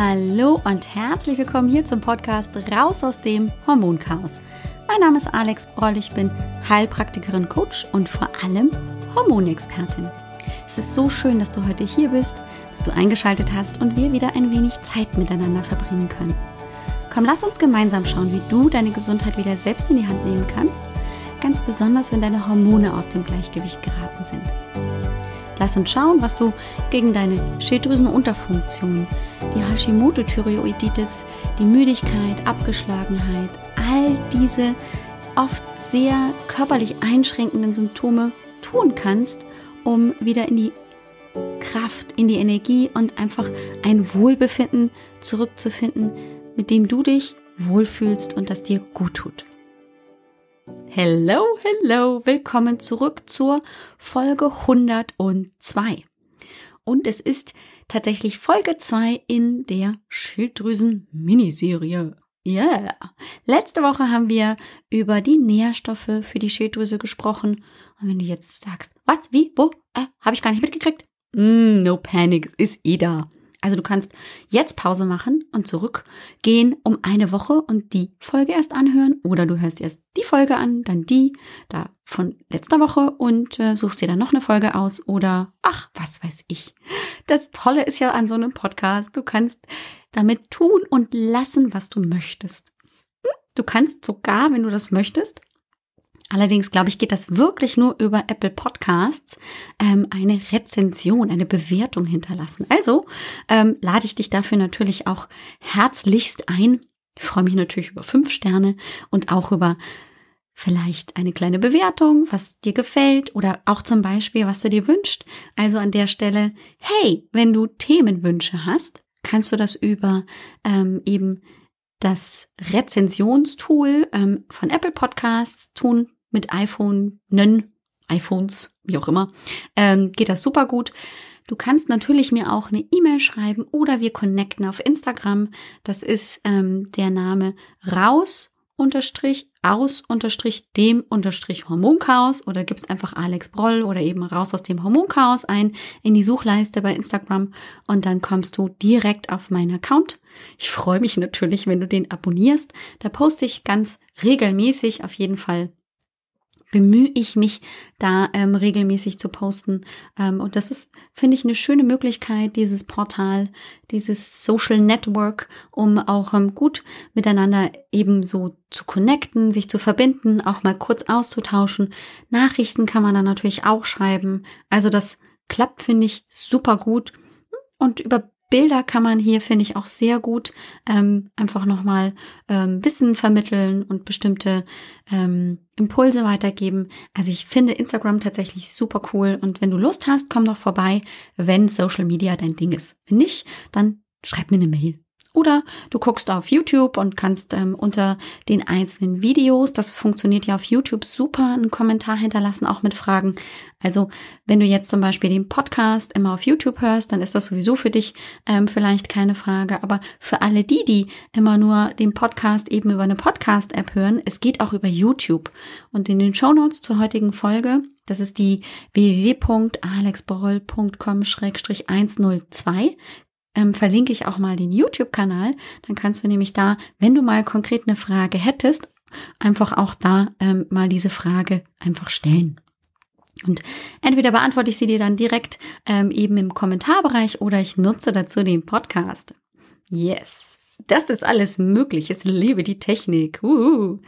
Hallo und herzlich willkommen hier zum Podcast Raus aus dem Hormonchaos. Mein Name ist Alex Broll, ich bin Heilpraktikerin, Coach und vor allem Hormonexpertin. Es ist so schön, dass du heute hier bist, dass du eingeschaltet hast und wir wieder ein wenig Zeit miteinander verbringen können. Komm, lass uns gemeinsam schauen, wie du deine Gesundheit wieder selbst in die Hand nehmen kannst, ganz besonders wenn deine Hormone aus dem Gleichgewicht geraten sind. Lass uns schauen, was du gegen deine Schilddrüsenunterfunktion, die Hashimoto-Thyreoiditis, die Müdigkeit, Abgeschlagenheit, all diese oft sehr körperlich einschränkenden Symptome tun kannst, um wieder in die Kraft, in die Energie und einfach ein Wohlbefinden zurückzufinden, mit dem du dich wohlfühlst und das dir gut tut. Hello, hello, willkommen zurück zur Folge 102. Und es ist tatsächlich Folge 2 in der Schilddrüsen-Miniserie. Yeah. Letzte Woche haben wir über die Nährstoffe für die Schilddrüse gesprochen. Und wenn du jetzt sagst, was, wie, wo, äh, habe ich gar nicht mitgekriegt? Mm, no panic, ist eh da. Also du kannst jetzt Pause machen und zurückgehen um eine Woche und die Folge erst anhören oder du hörst erst die Folge an, dann die da von letzter Woche und äh, suchst dir dann noch eine Folge aus oder ach, was weiß ich. Das Tolle ist ja an so einem Podcast, du kannst damit tun und lassen, was du möchtest. Hm? Du kannst sogar, wenn du das möchtest, Allerdings glaube ich, geht das wirklich nur über Apple Podcasts, ähm, eine Rezension, eine Bewertung hinterlassen. Also ähm, lade ich dich dafür natürlich auch herzlichst ein. Ich freue mich natürlich über fünf Sterne und auch über vielleicht eine kleine Bewertung, was dir gefällt oder auch zum Beispiel, was du dir wünschst. Also an der Stelle, hey, wenn du Themenwünsche hast, kannst du das über ähm, eben das Rezensionstool ähm, von Apple Podcasts tun mit iPhone, nen, iPhones, wie auch immer, ähm, geht das super gut. Du kannst natürlich mir auch eine E-Mail schreiben oder wir connecten auf Instagram. Das ist ähm, der Name raus unterstrich aus unterstrich dem unterstrich Hormonchaos oder gibst einfach Alex Broll oder eben raus aus dem Hormonchaos ein in die Suchleiste bei Instagram und dann kommst du direkt auf meinen Account. Ich freue mich natürlich, wenn du den abonnierst. Da poste ich ganz regelmäßig auf jeden Fall bemühe ich mich, da ähm, regelmäßig zu posten. Ähm, und das ist, finde ich, eine schöne Möglichkeit, dieses Portal, dieses Social Network, um auch ähm, gut miteinander eben so zu connecten, sich zu verbinden, auch mal kurz auszutauschen. Nachrichten kann man dann natürlich auch schreiben. Also das klappt, finde ich, super gut. Und über Bilder kann man hier, finde ich, auch sehr gut ähm, einfach nochmal ähm, Wissen vermitteln und bestimmte ähm, Impulse weitergeben. Also ich finde Instagram tatsächlich super cool und wenn du Lust hast, komm doch vorbei, wenn Social Media dein Ding ist. Wenn nicht, dann schreib mir eine Mail. Oder du guckst auf YouTube und kannst ähm, unter den einzelnen Videos, das funktioniert ja auf YouTube super, einen Kommentar hinterlassen, auch mit Fragen. Also wenn du jetzt zum Beispiel den Podcast immer auf YouTube hörst, dann ist das sowieso für dich ähm, vielleicht keine Frage. Aber für alle die, die immer nur den Podcast eben über eine Podcast-App hören, es geht auch über YouTube. Und in den Show Notes zur heutigen Folge das ist die www.alexboroll.com-102 ähm, verlinke ich auch mal den YouTube-Kanal. Dann kannst du nämlich da, wenn du mal konkret eine Frage hättest, einfach auch da ähm, mal diese Frage einfach stellen. Und entweder beantworte ich sie dir dann direkt ähm, eben im Kommentarbereich oder ich nutze dazu den Podcast. Yes, das ist alles möglich. Ich liebe die Technik. Uh.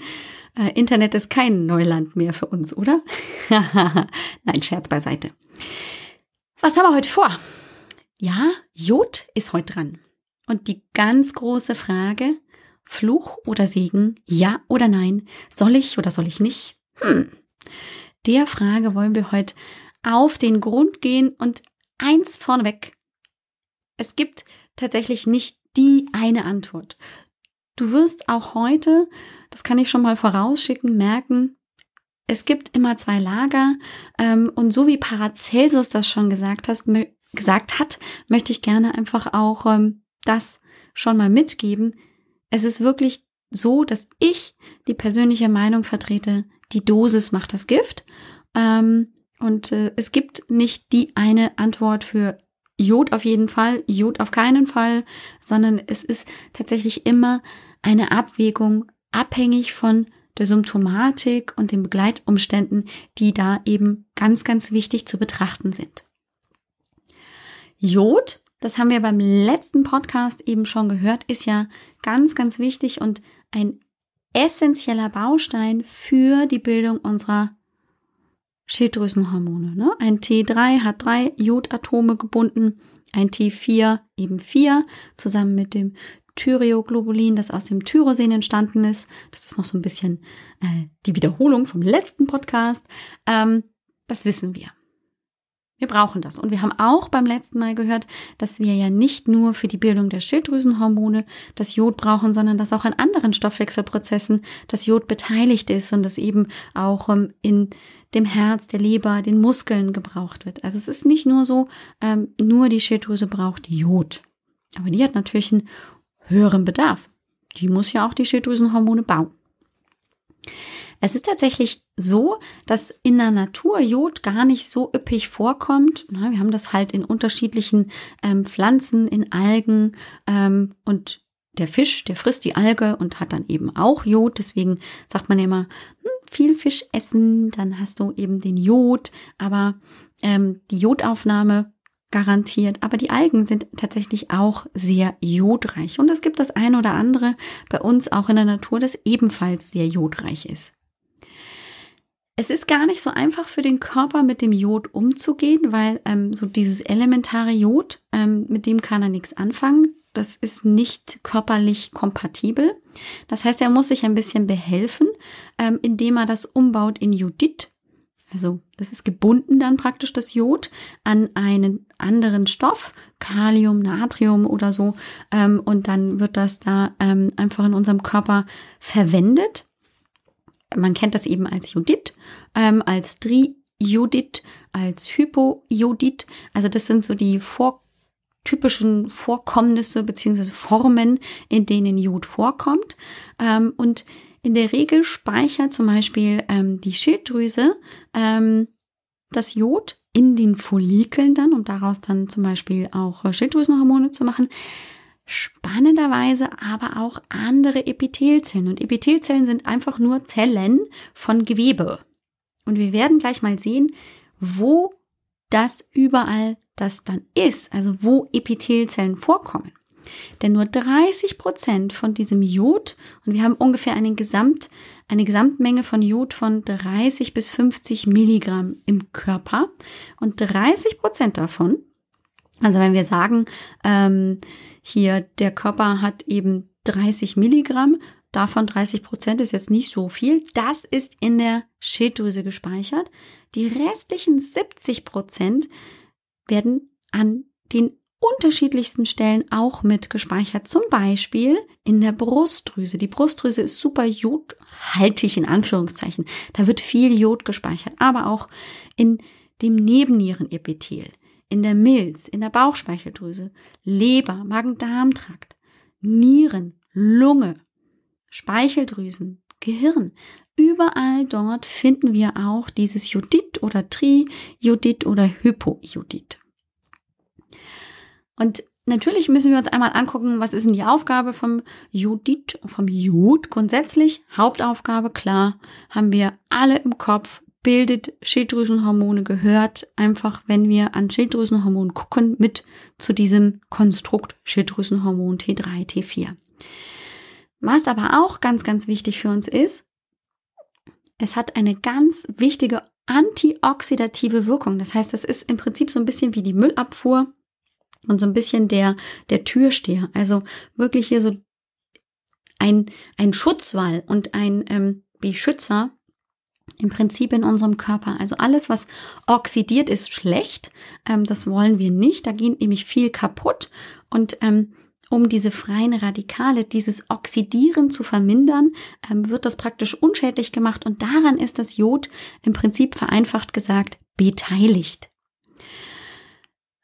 Äh, Internet ist kein Neuland mehr für uns, oder? Nein, Scherz beiseite. Was haben wir heute vor? Ja, Jod ist heute dran. Und die ganz große Frage, Fluch oder Segen, ja oder nein, soll ich oder soll ich nicht? Hm. Der Frage wollen wir heute auf den Grund gehen und eins vorneweg. Es gibt tatsächlich nicht die eine Antwort. Du wirst auch heute, das kann ich schon mal vorausschicken, merken, es gibt immer zwei Lager. Ähm, und so wie Paracelsus das schon gesagt hast, gesagt hat, möchte ich gerne einfach auch ähm, das schon mal mitgeben. Es ist wirklich so, dass ich die persönliche Meinung vertrete, die Dosis macht das Gift. Ähm, und äh, es gibt nicht die eine Antwort für Jod auf jeden Fall, Jod auf keinen Fall, sondern es ist tatsächlich immer eine Abwägung abhängig von der Symptomatik und den Begleitumständen, die da eben ganz, ganz wichtig zu betrachten sind. Jod, das haben wir beim letzten Podcast eben schon gehört, ist ja ganz, ganz wichtig und ein essentieller Baustein für die Bildung unserer Schilddrüsenhormone. Ne? Ein T3 hat drei Jodatome gebunden, ein T4 eben vier, zusammen mit dem Thyreoglobulin, das aus dem Tyrosin entstanden ist. Das ist noch so ein bisschen äh, die Wiederholung vom letzten Podcast. Ähm, das wissen wir. Wir brauchen das. Und wir haben auch beim letzten Mal gehört, dass wir ja nicht nur für die Bildung der Schilddrüsenhormone das Jod brauchen, sondern dass auch an anderen Stoffwechselprozessen das Jod beteiligt ist und das eben auch ähm, in dem Herz, der Leber, den Muskeln gebraucht wird. Also es ist nicht nur so, ähm, nur die Schilddrüse braucht Jod. Aber die hat natürlich einen höheren Bedarf. Die muss ja auch die Schilddrüsenhormone bauen. Es ist tatsächlich so, dass in der Natur Jod gar nicht so üppig vorkommt. wir haben das halt in unterschiedlichen ähm, Pflanzen, in Algen ähm, und der Fisch, der frisst die Alge und hat dann eben auch Jod. Deswegen sagt man ja immer, hm, viel Fisch essen, dann hast du eben den Jod, aber ähm, die Jodaufnahme garantiert. Aber die Algen sind tatsächlich auch sehr jodreich. Und es gibt das eine oder andere bei uns auch in der Natur, das ebenfalls sehr jodreich ist. Es ist gar nicht so einfach für den Körper mit dem Jod umzugehen, weil ähm, so dieses elementare Jod, ähm, mit dem kann er nichts anfangen. Das ist nicht körperlich kompatibel. Das heißt, er muss sich ein bisschen behelfen, ähm, indem er das umbaut in Jodid. Also das ist gebunden dann praktisch das Jod an einen anderen Stoff, Kalium, Natrium oder so. Ähm, und dann wird das da ähm, einfach in unserem Körper verwendet man kennt das eben als Judith, ähm, als Trijodid, als Hypojodid. Also das sind so die vor typischen Vorkommnisse beziehungsweise Formen, in denen Jod vorkommt. Ähm, und in der Regel speichert zum Beispiel ähm, die Schilddrüse ähm, das Jod in den Follikeln dann, um daraus dann zum Beispiel auch äh, Schilddrüsenhormone zu machen spannenderweise aber auch andere Epithelzellen. Und Epithelzellen sind einfach nur Zellen von Gewebe. Und wir werden gleich mal sehen, wo das überall das dann ist, also wo Epithelzellen vorkommen. Denn nur 30 Prozent von diesem Jod, und wir haben ungefähr eine, Gesamt, eine Gesamtmenge von Jod von 30 bis 50 Milligramm im Körper. Und 30 Prozent davon, also wenn wir sagen, ähm, hier, der Körper hat eben 30 Milligramm, davon 30 Prozent ist jetzt nicht so viel. Das ist in der Schilddrüse gespeichert. Die restlichen 70 Prozent werden an den unterschiedlichsten Stellen auch mit gespeichert. Zum Beispiel in der Brustdrüse. Die Brustdrüse ist super jodhaltig in Anführungszeichen. Da wird viel Jod gespeichert, aber auch in dem Nebennierenepithel in der Milz, in der Bauchspeicheldrüse, Leber, Magen-Darm-Trakt, Nieren, Lunge, Speicheldrüsen, Gehirn. Überall dort finden wir auch dieses Jodid oder Trijodid oder Hypojodid. Und natürlich müssen wir uns einmal angucken, was ist denn die Aufgabe vom Jodid, vom Jod grundsätzlich. Hauptaufgabe, klar, haben wir alle im Kopf, bildet Schilddrüsenhormone gehört einfach, wenn wir an Schilddrüsenhormon gucken, mit zu diesem Konstrukt Schilddrüsenhormon T3, T4. Was aber auch ganz, ganz wichtig für uns ist, es hat eine ganz wichtige antioxidative Wirkung. Das heißt, es ist im Prinzip so ein bisschen wie die Müllabfuhr und so ein bisschen der, der Türsteher. Also wirklich hier so ein, ein Schutzwall und ein ähm, Beschützer im Prinzip in unserem Körper. Also alles, was oxidiert, ist schlecht. Ähm, das wollen wir nicht. Da geht nämlich viel kaputt. Und ähm, um diese freien Radikale, dieses Oxidieren zu vermindern, ähm, wird das praktisch unschädlich gemacht. Und daran ist das Jod im Prinzip vereinfacht gesagt beteiligt.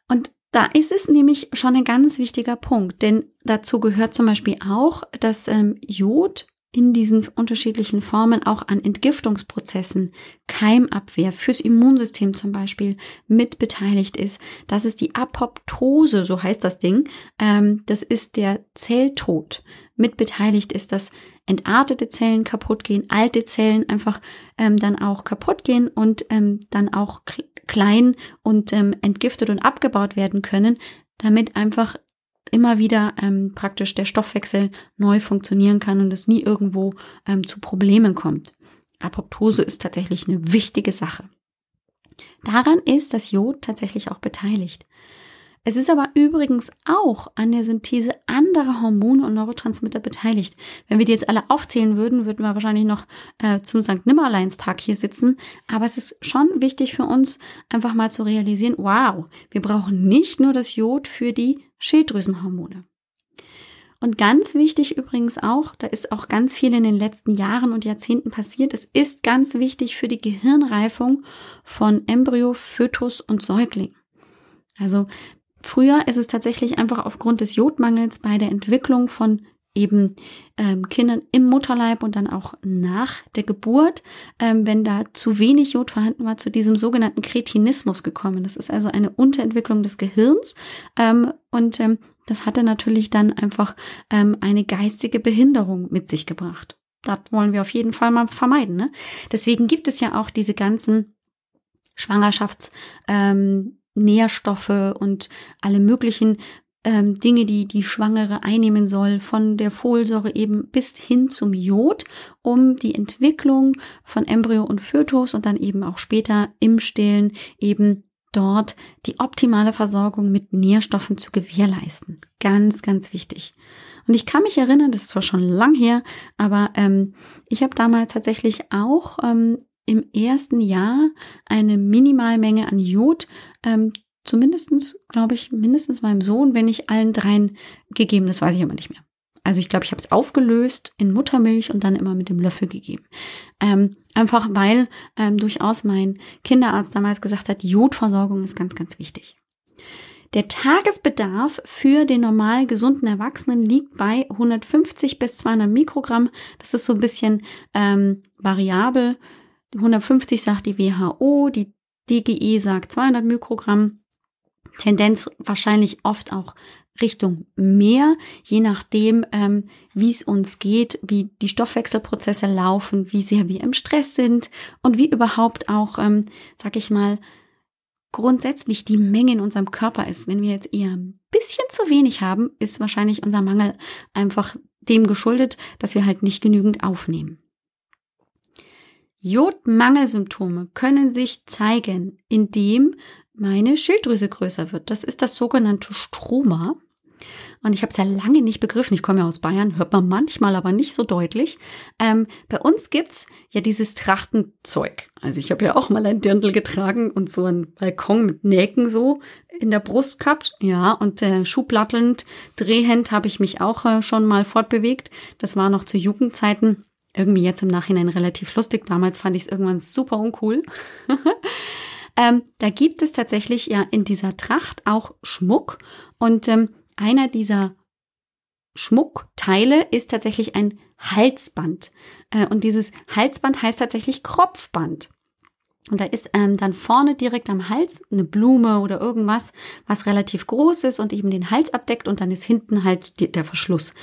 Und da ist es nämlich schon ein ganz wichtiger Punkt, denn dazu gehört zum Beispiel auch, dass ähm, Jod in diesen unterschiedlichen Formen auch an Entgiftungsprozessen, Keimabwehr fürs Immunsystem zum Beispiel mit beteiligt ist. Das ist die Apoptose, so heißt das Ding. Ähm, das ist der Zelltod. Mit beteiligt ist, dass entartete Zellen kaputt gehen, alte Zellen einfach ähm, dann auch kaputt gehen und ähm, dann auch klein und ähm, entgiftet und abgebaut werden können, damit einfach immer wieder ähm, praktisch der Stoffwechsel neu funktionieren kann und es nie irgendwo ähm, zu Problemen kommt. Apoptose ist tatsächlich eine wichtige Sache. Daran ist das Jod tatsächlich auch beteiligt. Es ist aber übrigens auch an der Synthese anderer Hormone und Neurotransmitter beteiligt. Wenn wir die jetzt alle aufzählen würden, würden wir wahrscheinlich noch äh, zum St. Nimmerleinstag hier sitzen. Aber es ist schon wichtig für uns, einfach mal zu realisieren, wow, wir brauchen nicht nur das Jod für die Schilddrüsenhormone. Und ganz wichtig übrigens auch, da ist auch ganz viel in den letzten Jahren und Jahrzehnten passiert, es ist ganz wichtig für die Gehirnreifung von Embryo, Fötus und Säugling. Also Früher ist es tatsächlich einfach aufgrund des Jodmangels bei der Entwicklung von eben ähm, Kindern im Mutterleib und dann auch nach der Geburt, ähm, wenn da zu wenig Jod vorhanden war, zu diesem sogenannten Kretinismus gekommen. Das ist also eine Unterentwicklung des Gehirns ähm, und ähm, das hatte natürlich dann einfach ähm, eine geistige Behinderung mit sich gebracht. Das wollen wir auf jeden Fall mal vermeiden. Ne? Deswegen gibt es ja auch diese ganzen Schwangerschafts ähm, Nährstoffe und alle möglichen ähm, Dinge, die die Schwangere einnehmen soll, von der Folsäure eben bis hin zum Jod, um die Entwicklung von Embryo und Fötus und dann eben auch später im Stillen eben dort die optimale Versorgung mit Nährstoffen zu gewährleisten. Ganz, ganz wichtig. Und ich kann mich erinnern, das ist zwar schon lang her, aber ähm, ich habe damals tatsächlich auch ähm, im ersten Jahr eine Minimalmenge an Jod, ähm, zumindestens, glaube ich, mindestens meinem Sohn, wenn nicht allen dreien gegeben. Das weiß ich aber nicht mehr. Also ich glaube, ich habe es aufgelöst in Muttermilch und dann immer mit dem Löffel gegeben. Ähm, einfach weil ähm, durchaus mein Kinderarzt damals gesagt hat, Jodversorgung ist ganz, ganz wichtig. Der Tagesbedarf für den normal gesunden Erwachsenen liegt bei 150 bis 200 Mikrogramm. Das ist so ein bisschen ähm, variabel. 150 sagt die WHO, die DGE sagt 200 Mikrogramm. Tendenz wahrscheinlich oft auch Richtung mehr, je nachdem, ähm, wie es uns geht, wie die Stoffwechselprozesse laufen, wie sehr wir im Stress sind und wie überhaupt auch, ähm, sag ich mal, grundsätzlich die Menge in unserem Körper ist. Wenn wir jetzt eher ein bisschen zu wenig haben, ist wahrscheinlich unser Mangel einfach dem geschuldet, dass wir halt nicht genügend aufnehmen. Jodmangelsymptome können sich zeigen, indem meine Schilddrüse größer wird. Das ist das sogenannte Stroma. Und ich habe es ja lange nicht begriffen. Ich komme ja aus Bayern, hört man manchmal, aber nicht so deutlich. Ähm, bei uns gibt's ja dieses Trachtenzeug. Also ich habe ja auch mal ein Dirndl getragen und so einen Balkon mit Näken so in der Brust gehabt. Ja, und äh, schublattelnd, drehend habe ich mich auch äh, schon mal fortbewegt. Das war noch zu Jugendzeiten irgendwie jetzt im Nachhinein relativ lustig. Damals fand ich es irgendwann super uncool. ähm, da gibt es tatsächlich ja in dieser Tracht auch Schmuck und ähm, einer dieser Schmuckteile ist tatsächlich ein Halsband. Äh, und dieses Halsband heißt tatsächlich Kropfband. Und da ist ähm, dann vorne direkt am Hals eine Blume oder irgendwas, was relativ groß ist und eben den Hals abdeckt und dann ist hinten halt die, der Verschluss.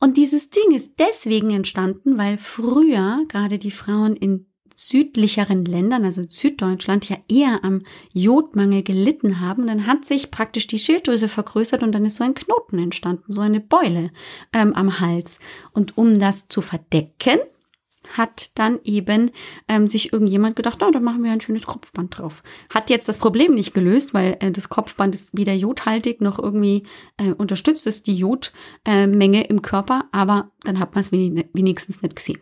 Und dieses Ding ist deswegen entstanden, weil früher gerade die Frauen in südlicheren Ländern, also Süddeutschland, ja eher am Jodmangel gelitten haben. Dann hat sich praktisch die Schilddrüse vergrößert und dann ist so ein Knoten entstanden, so eine Beule ähm, am Hals. Und um das zu verdecken, hat dann eben ähm, sich irgendjemand gedacht, oh, da machen wir ein schönes Kopfband drauf. Hat jetzt das Problem nicht gelöst, weil äh, das Kopfband ist weder jodhaltig noch irgendwie äh, unterstützt es die Jodmenge äh, im Körper, aber dann hat man es wenigstens nicht gesehen.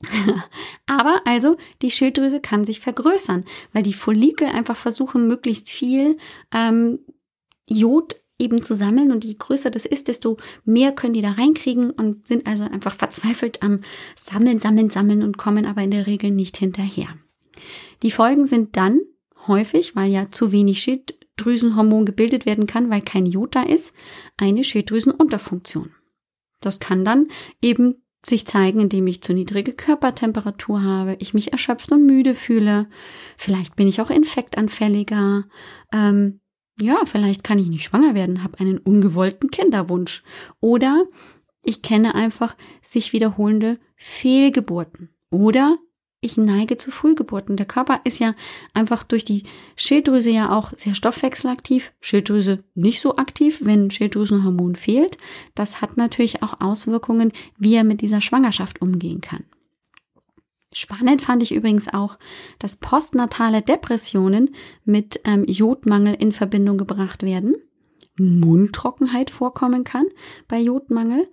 aber also die Schilddrüse kann sich vergrößern, weil die Follikel einfach versuchen, möglichst viel ähm, Jod eben zu sammeln und je größer das ist, desto mehr können die da reinkriegen und sind also einfach verzweifelt am Sammeln, Sammeln, Sammeln und kommen aber in der Regel nicht hinterher. Die Folgen sind dann häufig, weil ja zu wenig Schilddrüsenhormon gebildet werden kann, weil kein Jod da ist, eine Schilddrüsenunterfunktion. Das kann dann eben sich zeigen, indem ich zu niedrige Körpertemperatur habe, ich mich erschöpft und müde fühle. Vielleicht bin ich auch infektanfälliger. Ähm, ja, vielleicht kann ich nicht schwanger werden, habe einen ungewollten Kinderwunsch. Oder ich kenne einfach sich wiederholende Fehlgeburten. Oder ich neige zu Frühgeburten. Der Körper ist ja einfach durch die Schilddrüse ja auch sehr stoffwechselaktiv, Schilddrüse nicht so aktiv, wenn Schilddrüsenhormon fehlt. Das hat natürlich auch Auswirkungen, wie er mit dieser Schwangerschaft umgehen kann. Spannend fand ich übrigens auch, dass postnatale Depressionen mit ähm, Jodmangel in Verbindung gebracht werden, Mundtrockenheit vorkommen kann bei Jodmangel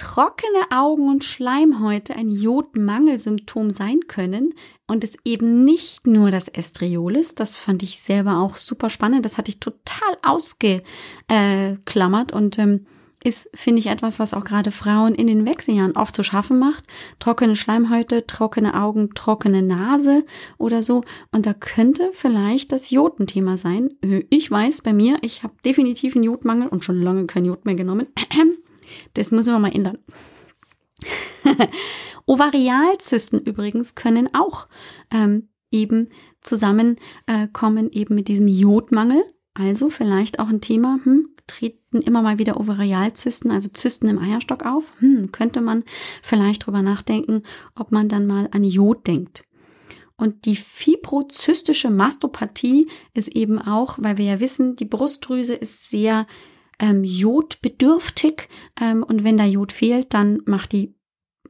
trockene Augen und Schleimhäute ein Jodmangelsymptom sein können und es eben nicht nur das Estriol ist. Das fand ich selber auch super spannend. Das hatte ich total ausgeklammert und ähm, ist, finde ich, etwas, was auch gerade Frauen in den Wechseljahren oft zu schaffen macht. Trockene Schleimhäute, trockene Augen, trockene Nase oder so. Und da könnte vielleicht das Jodenthema sein. Ich weiß bei mir, ich habe definitiv einen Jodmangel und schon lange kein Jod mehr genommen. Das müssen wir mal ändern. Ovarialzysten übrigens können auch ähm, eben zusammenkommen, äh, eben mit diesem Jodmangel. Also vielleicht auch ein Thema, hm, treten immer mal wieder Ovarialzysten, also Zysten im Eierstock auf. Hm, könnte man vielleicht drüber nachdenken, ob man dann mal an Jod denkt. Und die fibrozystische Mastopathie ist eben auch, weil wir ja wissen, die Brustdrüse ist sehr ähm, jodbedürftig ähm, und wenn da Jod fehlt, dann macht die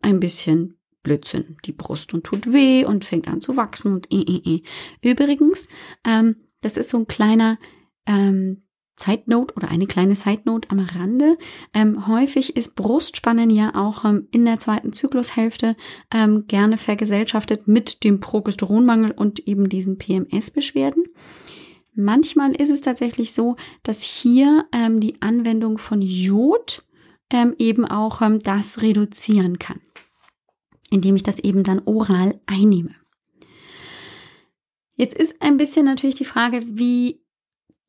ein bisschen Blödsinn, die Brust und tut weh und fängt an zu wachsen und äh, äh, äh. Übrigens, ähm, das ist so ein kleiner ähm, Side Note oder eine kleine Side Note am Rande. Ähm, häufig ist Brustspannen ja auch ähm, in der zweiten Zyklushälfte ähm, gerne vergesellschaftet mit dem Progesteronmangel und eben diesen PMS-Beschwerden. Manchmal ist es tatsächlich so, dass hier ähm, die Anwendung von Jod ähm, eben auch ähm, das reduzieren kann, indem ich das eben dann oral einnehme. Jetzt ist ein bisschen natürlich die Frage, wie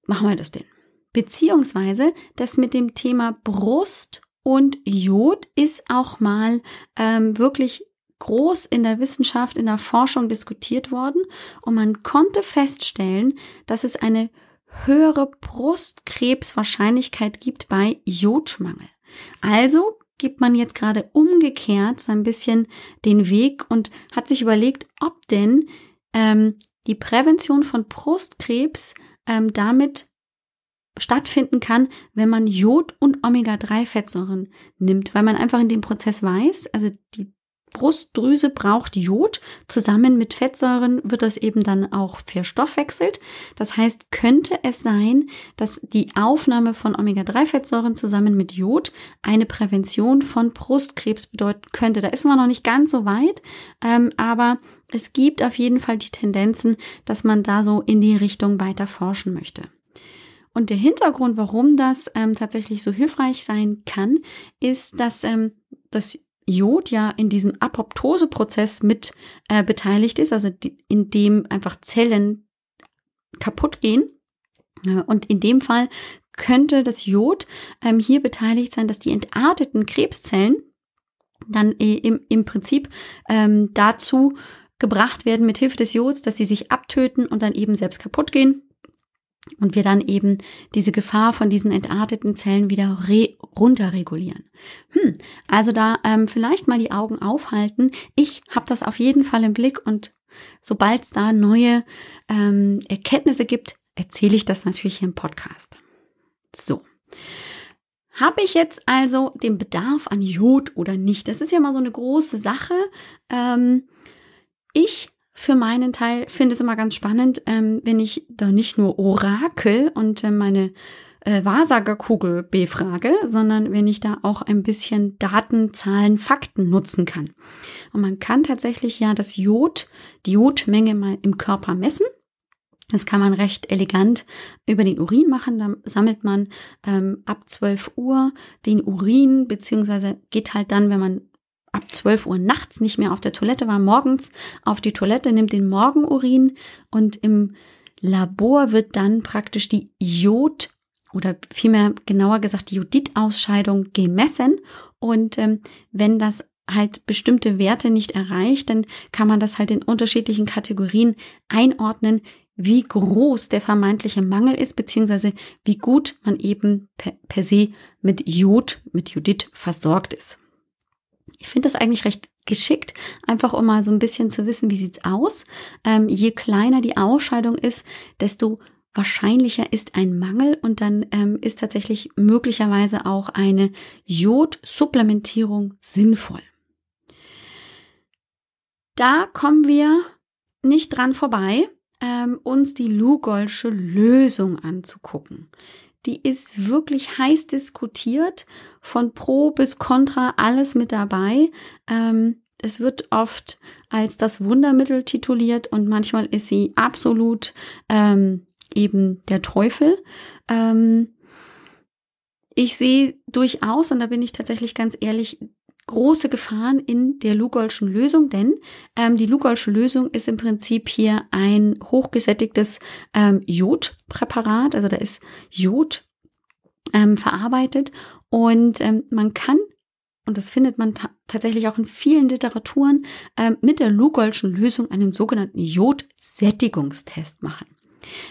machen wir das denn? Beziehungsweise das mit dem Thema Brust und Jod ist auch mal ähm, wirklich groß in der Wissenschaft, in der Forschung diskutiert worden und man konnte feststellen, dass es eine höhere Brustkrebswahrscheinlichkeit gibt bei Jodmangel. Also gibt man jetzt gerade umgekehrt so ein bisschen den Weg und hat sich überlegt, ob denn ähm, die Prävention von Brustkrebs ähm, damit stattfinden kann, wenn man Jod und Omega-3-Fettsäuren nimmt, weil man einfach in dem Prozess weiß, also die Brustdrüse braucht Jod. Zusammen mit Fettsäuren wird das eben dann auch verstoffwechselt. Das heißt, könnte es sein, dass die Aufnahme von Omega-3-Fettsäuren zusammen mit Jod eine Prävention von Brustkrebs bedeuten könnte. Da ist man noch nicht ganz so weit, ähm, aber es gibt auf jeden Fall die Tendenzen, dass man da so in die Richtung weiter forschen möchte. Und der Hintergrund, warum das ähm, tatsächlich so hilfreich sein kann, ist, dass ähm, das Jod ja in diesem Apoptoseprozess mit äh, beteiligt ist, also die, in dem einfach Zellen kaputt gehen. Und in dem Fall könnte das Jod ähm, hier beteiligt sein, dass die entarteten Krebszellen dann im, im Prinzip ähm, dazu gebracht werden mit Hilfe des Jods, dass sie sich abtöten und dann eben selbst kaputt gehen und wir dann eben diese Gefahr von diesen entarteten Zellen wieder runterregulieren. Hm, also da ähm, vielleicht mal die Augen aufhalten. Ich habe das auf jeden Fall im Blick und sobald es da neue ähm, Erkenntnisse gibt, erzähle ich das natürlich hier im Podcast. So. Habe ich jetzt also den Bedarf an Jod oder nicht? Das ist ja mal so eine große Sache. Ähm, ich für meinen Teil finde es immer ganz spannend, ähm, wenn ich da nicht nur Orakel und äh, meine äh, Wahrsagerkugel befrage, sondern wenn ich da auch ein bisschen Daten, Zahlen, Fakten nutzen kann. Und man kann tatsächlich ja das Jod, die Jodmenge mal im Körper messen. Das kann man recht elegant über den Urin machen. Da sammelt man ähm, ab 12 Uhr den Urin, beziehungsweise geht halt dann, wenn man ab 12 Uhr nachts nicht mehr auf der Toilette war, morgens auf die Toilette, nimmt den Morgenurin und im Labor wird dann praktisch die Jod oder vielmehr genauer gesagt die Jodid-Ausscheidung gemessen. Und ähm, wenn das halt bestimmte Werte nicht erreicht, dann kann man das halt in unterschiedlichen Kategorien einordnen, wie groß der vermeintliche Mangel ist, beziehungsweise wie gut man eben per, per se mit Jod, mit Judith versorgt ist. Ich finde das eigentlich recht geschickt, einfach um mal so ein bisschen zu wissen, wie sieht's aus. Ähm, je kleiner die Ausscheidung ist, desto wahrscheinlicher ist ein Mangel und dann ähm, ist tatsächlich möglicherweise auch eine Jodsupplementierung sinnvoll. Da kommen wir nicht dran vorbei, ähm, uns die Lugolsche Lösung anzugucken. Die ist wirklich heiß diskutiert, von Pro bis Contra alles mit dabei. Ähm, es wird oft als das Wundermittel tituliert und manchmal ist sie absolut ähm, eben der Teufel. Ähm, ich sehe durchaus, und da bin ich tatsächlich ganz ehrlich, große Gefahren in der Lugolschen Lösung, denn ähm, die Lugolsche Lösung ist im Prinzip hier ein hochgesättigtes ähm, Jodpräparat, also da ist Jod ähm, verarbeitet und ähm, man kann und das findet man tatsächlich auch in vielen Literaturen, ähm, mit der Lugolschen Lösung einen sogenannten Jodsättigungstest machen.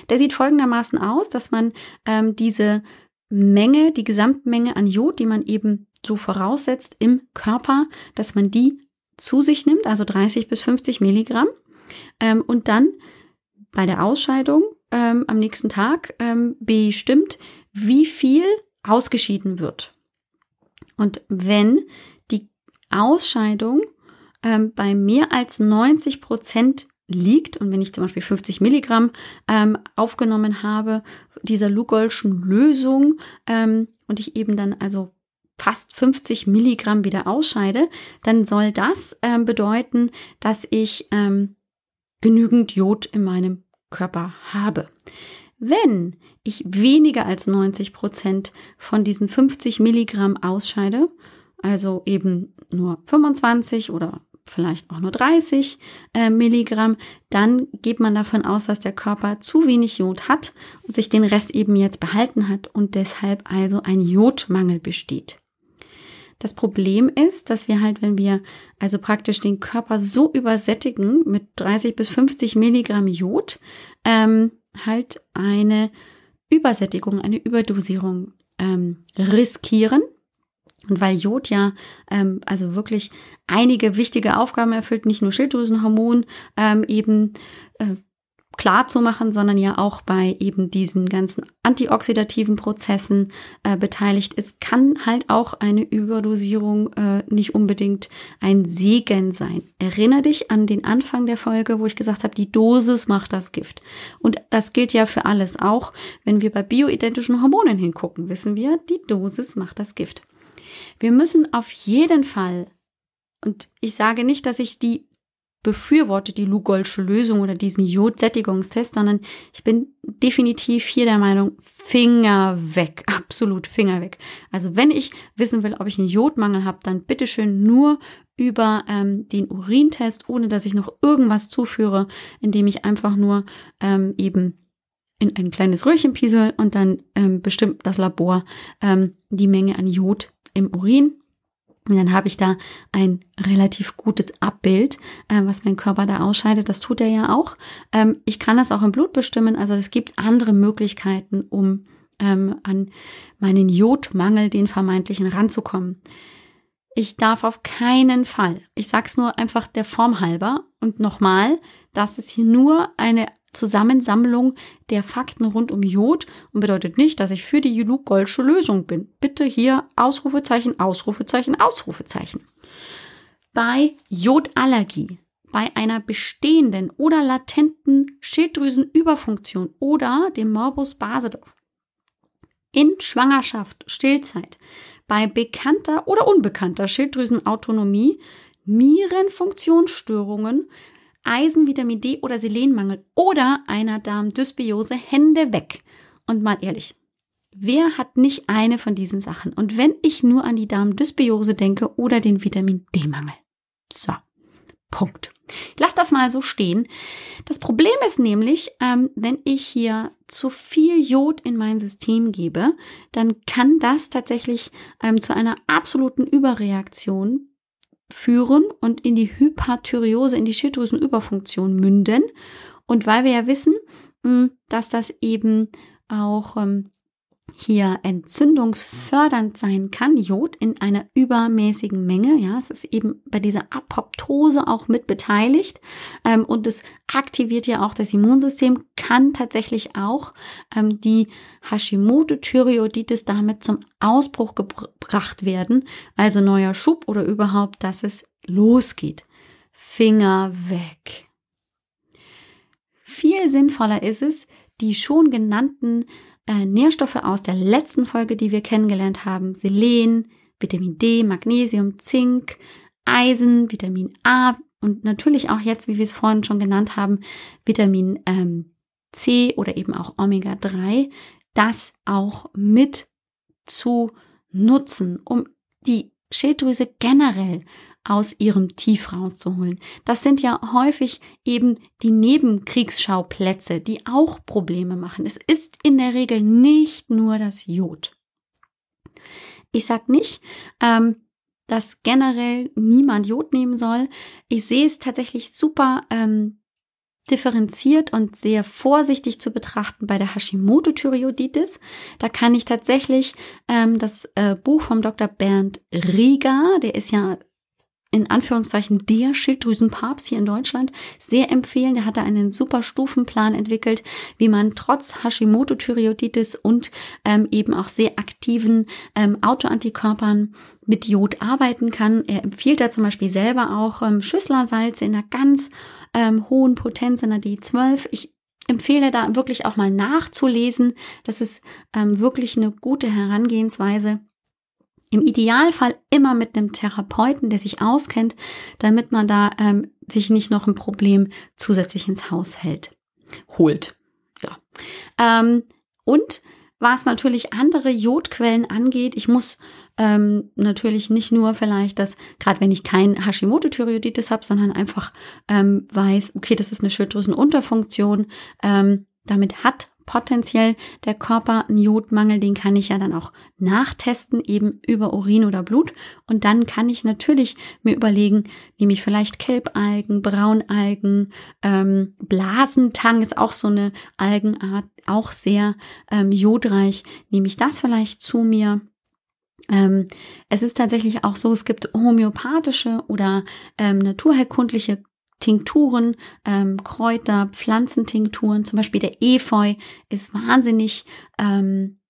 Der sieht folgendermaßen aus, dass man ähm, diese Menge, die Gesamtmenge an Jod, die man eben so voraussetzt im Körper, dass man die zu sich nimmt, also 30 bis 50 Milligramm, ähm, und dann bei der Ausscheidung ähm, am nächsten Tag ähm, bestimmt, wie viel ausgeschieden wird. Und wenn die Ausscheidung ähm, bei mehr als 90 Prozent liegt und wenn ich zum Beispiel 50 Milligramm ähm, aufgenommen habe dieser Lugolschen Lösung ähm, und ich eben dann also fast 50 Milligramm wieder ausscheide, dann soll das ähm, bedeuten, dass ich ähm, genügend Jod in meinem Körper habe. Wenn ich weniger als 90 Prozent von diesen 50 Milligramm ausscheide, also eben nur 25 oder vielleicht auch nur 30 äh, Milligramm, dann geht man davon aus, dass der Körper zu wenig Jod hat und sich den Rest eben jetzt behalten hat und deshalb also ein Jodmangel besteht. Das Problem ist, dass wir halt, wenn wir also praktisch den Körper so übersättigen mit 30 bis 50 Milligramm Jod, ähm, halt eine Übersättigung, eine Überdosierung ähm, riskieren. Und weil Jod ja ähm, also wirklich einige wichtige Aufgaben erfüllt, nicht nur Schilddrüsenhormon ähm, eben äh, klar zu machen, sondern ja auch bei eben diesen ganzen antioxidativen Prozessen äh, beteiligt ist, kann halt auch eine Überdosierung äh, nicht unbedingt ein Segen sein. Erinnere dich an den Anfang der Folge, wo ich gesagt habe, die Dosis macht das Gift. Und das gilt ja für alles auch. Wenn wir bei bioidentischen Hormonen hingucken, wissen wir, die Dosis macht das Gift. Wir müssen auf jeden Fall und ich sage nicht, dass ich die befürworte die Lugolsche Lösung oder diesen Jodsättigungstest, sondern ich bin definitiv hier der Meinung, Finger weg, absolut Finger weg. Also wenn ich wissen will, ob ich einen Jodmangel habe, dann bitteschön nur über ähm, den Urintest, ohne dass ich noch irgendwas zuführe, indem ich einfach nur ähm, eben in ein kleines Röhrchen piesel und dann ähm, bestimmt das Labor ähm, die Menge an Jod im Urin und dann habe ich da ein relativ gutes Abbild, äh, was mein Körper da ausscheidet. Das tut er ja auch. Ähm, ich kann das auch im Blut bestimmen. Also es gibt andere Möglichkeiten, um ähm, an meinen Jodmangel, den vermeintlichen, ranzukommen. Ich darf auf keinen Fall, ich sag's nur einfach der Form halber und nochmal, das ist hier nur eine Zusammensammlung der Fakten rund um Jod und bedeutet nicht, dass ich für die Juluk-Golsche Lösung bin. Bitte hier Ausrufezeichen, Ausrufezeichen, Ausrufezeichen. Bei Jodallergie, bei einer bestehenden oder latenten Schilddrüsenüberfunktion oder dem Morbus Basedorf, in Schwangerschaft, Stillzeit, bei bekannter oder unbekannter Schilddrüsenautonomie, Nierenfunktionsstörungen, Eisen, Vitamin D oder Selenmangel oder einer Darmdysbiose Hände weg. Und mal ehrlich, wer hat nicht eine von diesen Sachen? Und wenn ich nur an die Darmdysbiose denke oder den Vitamin D-Mangel. So, Punkt. Lass das mal so stehen. Das Problem ist nämlich, ähm, wenn ich hier zu viel Jod in mein System gebe, dann kann das tatsächlich ähm, zu einer absoluten Überreaktion führen und in die Hyperthyreose, in die Schilddrüsenüberfunktion münden. Und weil wir ja wissen, mh, hm, dass das eben auch ähm, hier entzündungsfördernd sein kann, Jod in einer übermäßigen Menge. Ja, es ist eben bei dieser Apoptose auch mit beteiligt ähm, und es aktiviert ja auch das Immunsystem, kann tatsächlich auch ähm, die Hashimoto-Thyreoiditis damit zum Ausbruch gebracht werden, also neuer Schub oder überhaupt, dass es losgeht. Finger weg. Viel sinnvoller ist es, die schon genannten äh, Nährstoffe aus der letzten Folge, die wir kennengelernt haben. Selen, Vitamin D, Magnesium, Zink, Eisen, Vitamin A und natürlich auch jetzt, wie wir es vorhin schon genannt haben, Vitamin ähm, C oder eben auch Omega-3, das auch mit zu nutzen, um die Schilddrüse generell aus ihrem Tief rauszuholen. Das sind ja häufig eben die Nebenkriegsschauplätze, die auch Probleme machen. Es ist in der Regel nicht nur das Jod. Ich sag nicht, ähm, dass generell niemand Jod nehmen soll. Ich sehe es tatsächlich super ähm, differenziert und sehr vorsichtig zu betrachten bei der Hashimoto-Thyreoiditis. Da kann ich tatsächlich ähm, das äh, Buch vom Dr. Bernd Rieger, der ist ja in Anführungszeichen der Schilddrüsenpapst hier in Deutschland sehr empfehlen. Der hat da einen super Stufenplan entwickelt, wie man trotz Hashimoto-Thyreoiditis und ähm, eben auch sehr aktiven ähm, Autoantikörpern mit Jod arbeiten kann. Er empfiehlt da zum Beispiel selber auch ähm, Schüsslersalze in einer ganz ähm, hohen Potenz, in der D12. Ich empfehle da wirklich auch mal nachzulesen. Das ist ähm, wirklich eine gute Herangehensweise. Im Idealfall immer mit einem Therapeuten, der sich auskennt, damit man da ähm, sich nicht noch ein Problem zusätzlich ins Haus hält, holt. Ja. Ähm, und was natürlich andere Jodquellen angeht, ich muss ähm, natürlich nicht nur vielleicht das, gerade wenn ich kein Hashimoto-Thyreoiditis habe, sondern einfach ähm, weiß, okay, das ist eine Schilddrüsenunterfunktion, ähm, damit hat potenziell der Körper einen Jodmangel, den kann ich ja dann auch nachtesten, eben über Urin oder Blut. Und dann kann ich natürlich mir überlegen, nehme ich vielleicht Kelbalgen, Braunalgen, ähm, Blasentang ist auch so eine Algenart, auch sehr ähm, jodreich. Nehme ich das vielleicht zu mir? Ähm, es ist tatsächlich auch so, es gibt homöopathische oder ähm, naturherkundliche Tinkturen, ähm, Kräuter, Pflanzentinkturen, zum Beispiel der Efeu ist wahnsinnig ähm,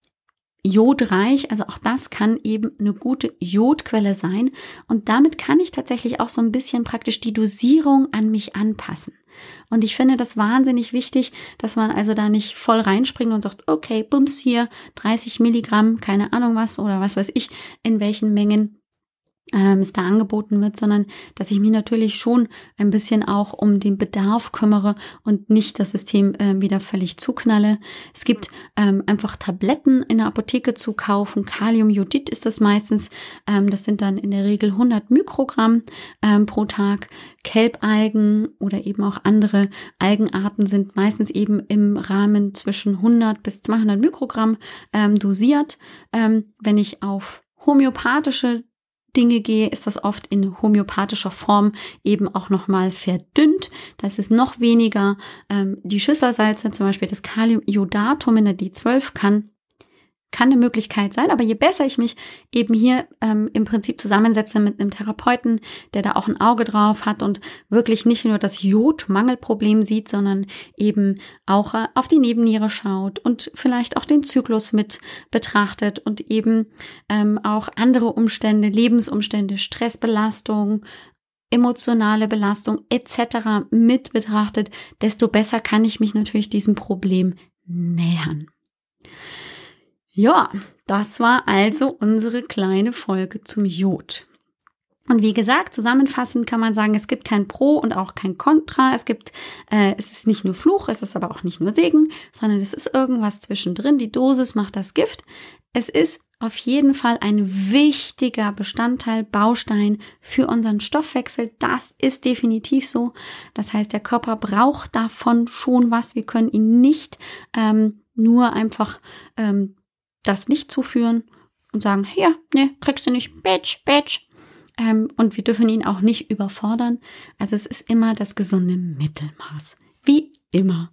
jodreich. Also auch das kann eben eine gute Jodquelle sein. Und damit kann ich tatsächlich auch so ein bisschen praktisch die Dosierung an mich anpassen. Und ich finde das wahnsinnig wichtig, dass man also da nicht voll reinspringt und sagt, okay, bums hier, 30 Milligramm, keine Ahnung was oder was weiß ich, in welchen Mengen ähm, es da angeboten wird, sondern dass ich mich natürlich schon ein bisschen auch um den Bedarf kümmere und nicht das System äh, wieder völlig zuknalle. Es gibt ähm, einfach Tabletten in der Apotheke zu kaufen. Kaliumjodid ist das meistens. Ähm, das sind dann in der Regel 100 Mikrogramm ähm, pro Tag. Kelbalgen oder eben auch andere Algenarten sind meistens eben im Rahmen zwischen 100 bis 200 Mikrogramm ähm, dosiert. Ähm, wenn ich auf homöopathische Dinge gehe, ist das oft in homöopathischer Form eben auch nochmal verdünnt. Das ist noch weniger. Ähm, die Schüsselsalze, zum Beispiel das Kaliumiodatum in der D12 kann kann eine Möglichkeit sein, aber je besser ich mich eben hier ähm, im Prinzip zusammensetze mit einem Therapeuten, der da auch ein Auge drauf hat und wirklich nicht nur das Jodmangelproblem sieht, sondern eben auch äh, auf die Nebenniere schaut und vielleicht auch den Zyklus mit betrachtet und eben ähm, auch andere Umstände, Lebensumstände, Stressbelastung, emotionale Belastung etc. mit betrachtet, desto besser kann ich mich natürlich diesem Problem nähern. Ja, das war also unsere kleine Folge zum Jod. Und wie gesagt, zusammenfassend kann man sagen, es gibt kein Pro und auch kein Contra. Es gibt, äh, es ist nicht nur Fluch, es ist aber auch nicht nur Segen, sondern es ist irgendwas zwischendrin. Die Dosis macht das Gift. Es ist auf jeden Fall ein wichtiger Bestandteil, Baustein für unseren Stoffwechsel. Das ist definitiv so. Das heißt, der Körper braucht davon schon was. Wir können ihn nicht ähm, nur einfach ähm, das nicht zuführen und sagen, hier, ne, kriegst du nicht, Bitch, Bitch. Ähm, und wir dürfen ihn auch nicht überfordern. Also es ist immer das gesunde Mittelmaß. Wie immer.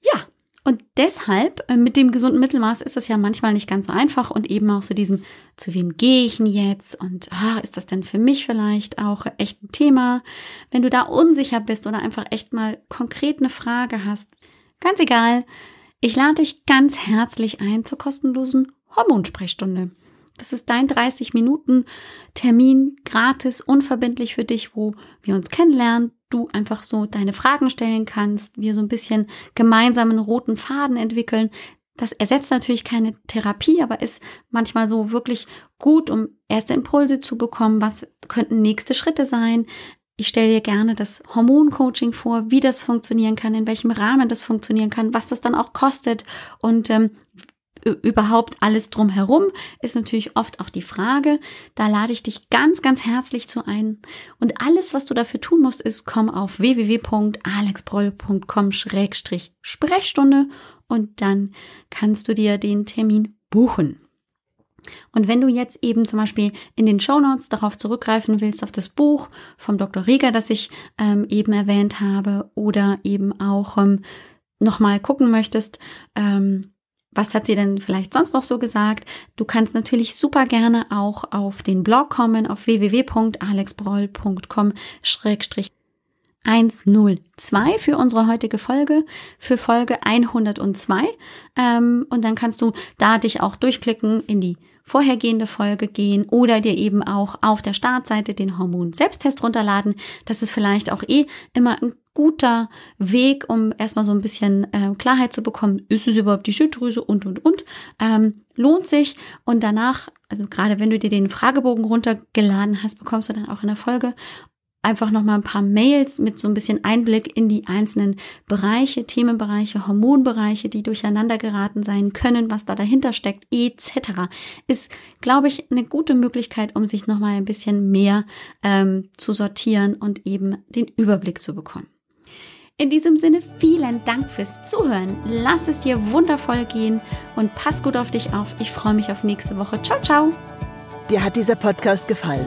Ja, und deshalb, äh, mit dem gesunden Mittelmaß ist es ja manchmal nicht ganz so einfach und eben auch so diesem, zu wem gehe ich denn jetzt und ah, ist das denn für mich vielleicht auch echt ein Thema? Wenn du da unsicher bist oder einfach echt mal konkret eine Frage hast, ganz egal, ich lade dich ganz herzlich ein zur kostenlosen Hormonsprechstunde. Das ist dein 30 Minuten Termin, gratis, unverbindlich für dich, wo wir uns kennenlernen, du einfach so deine Fragen stellen kannst, wir so ein bisschen gemeinsamen roten Faden entwickeln. Das ersetzt natürlich keine Therapie, aber ist manchmal so wirklich gut, um erste Impulse zu bekommen. Was könnten nächste Schritte sein? Ich stelle dir gerne das Hormoncoaching vor, wie das funktionieren kann, in welchem Rahmen das funktionieren kann, was das dann auch kostet und ähm, überhaupt alles drumherum ist natürlich oft auch die Frage. Da lade ich dich ganz, ganz herzlich zu ein. Und alles, was du dafür tun musst, ist, komm auf www.alexbroll.com-sprechstunde und dann kannst du dir den Termin buchen. Und wenn du jetzt eben zum Beispiel in den Show Notes darauf zurückgreifen willst, auf das Buch vom Dr. Rieger, das ich ähm, eben erwähnt habe, oder eben auch ähm, nochmal gucken möchtest, ähm, was hat sie denn vielleicht sonst noch so gesagt? Du kannst natürlich super gerne auch auf den Blog kommen, auf www.alexbroll.com 102 für unsere heutige Folge, für Folge 102. Ähm, und dann kannst du da dich auch durchklicken in die vorhergehende Folge gehen oder dir eben auch auf der Startseite den Hormon-Selbsttest runterladen. Das ist vielleicht auch eh immer ein guter Weg, um erstmal so ein bisschen äh, Klarheit zu bekommen, ist es überhaupt die Schilddrüse und, und, und. Ähm, lohnt sich und danach, also gerade wenn du dir den Fragebogen runtergeladen hast, bekommst du dann auch in der Folge einfach nochmal ein paar Mails mit so ein bisschen Einblick in die einzelnen Bereiche, Themenbereiche, Hormonbereiche, die durcheinander geraten sein können, was da dahinter steckt, etc. Ist, glaube ich, eine gute Möglichkeit, um sich nochmal ein bisschen mehr ähm, zu sortieren und eben den Überblick zu bekommen. In diesem Sinne vielen Dank fürs Zuhören. Lass es dir wundervoll gehen und pass gut auf dich auf. Ich freue mich auf nächste Woche. Ciao, ciao. Dir hat dieser Podcast gefallen?